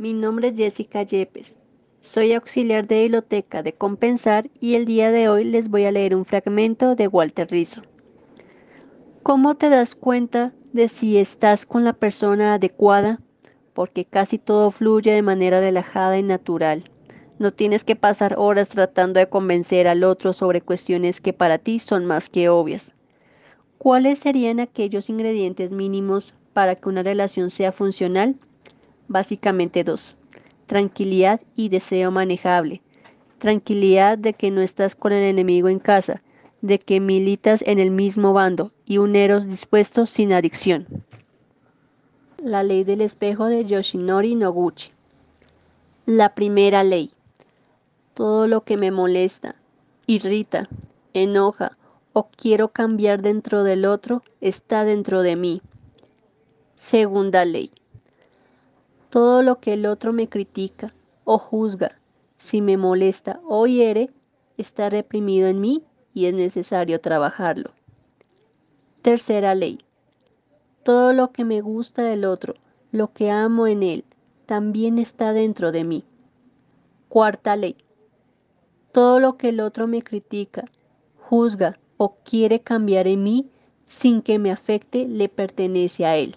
Mi nombre es Jessica Yepes. Soy auxiliar de biblioteca de Compensar y el día de hoy les voy a leer un fragmento de Walter Rizzo. ¿Cómo te das cuenta de si estás con la persona adecuada? Porque casi todo fluye de manera relajada y natural. No tienes que pasar horas tratando de convencer al otro sobre cuestiones que para ti son más que obvias. ¿Cuáles serían aquellos ingredientes mínimos para que una relación sea funcional? Básicamente dos. Tranquilidad y deseo manejable. Tranquilidad de que no estás con el enemigo en casa, de que militas en el mismo bando y un eros dispuesto sin adicción. La ley del espejo de Yoshinori Noguchi. La primera ley. Todo lo que me molesta, irrita, enoja o quiero cambiar dentro del otro está dentro de mí. Segunda ley. Todo lo que el otro me critica o juzga, si me molesta o hiere, está reprimido en mí y es necesario trabajarlo. Tercera ley. Todo lo que me gusta del otro, lo que amo en él, también está dentro de mí. Cuarta ley. Todo lo que el otro me critica, juzga o quiere cambiar en mí sin que me afecte le pertenece a él.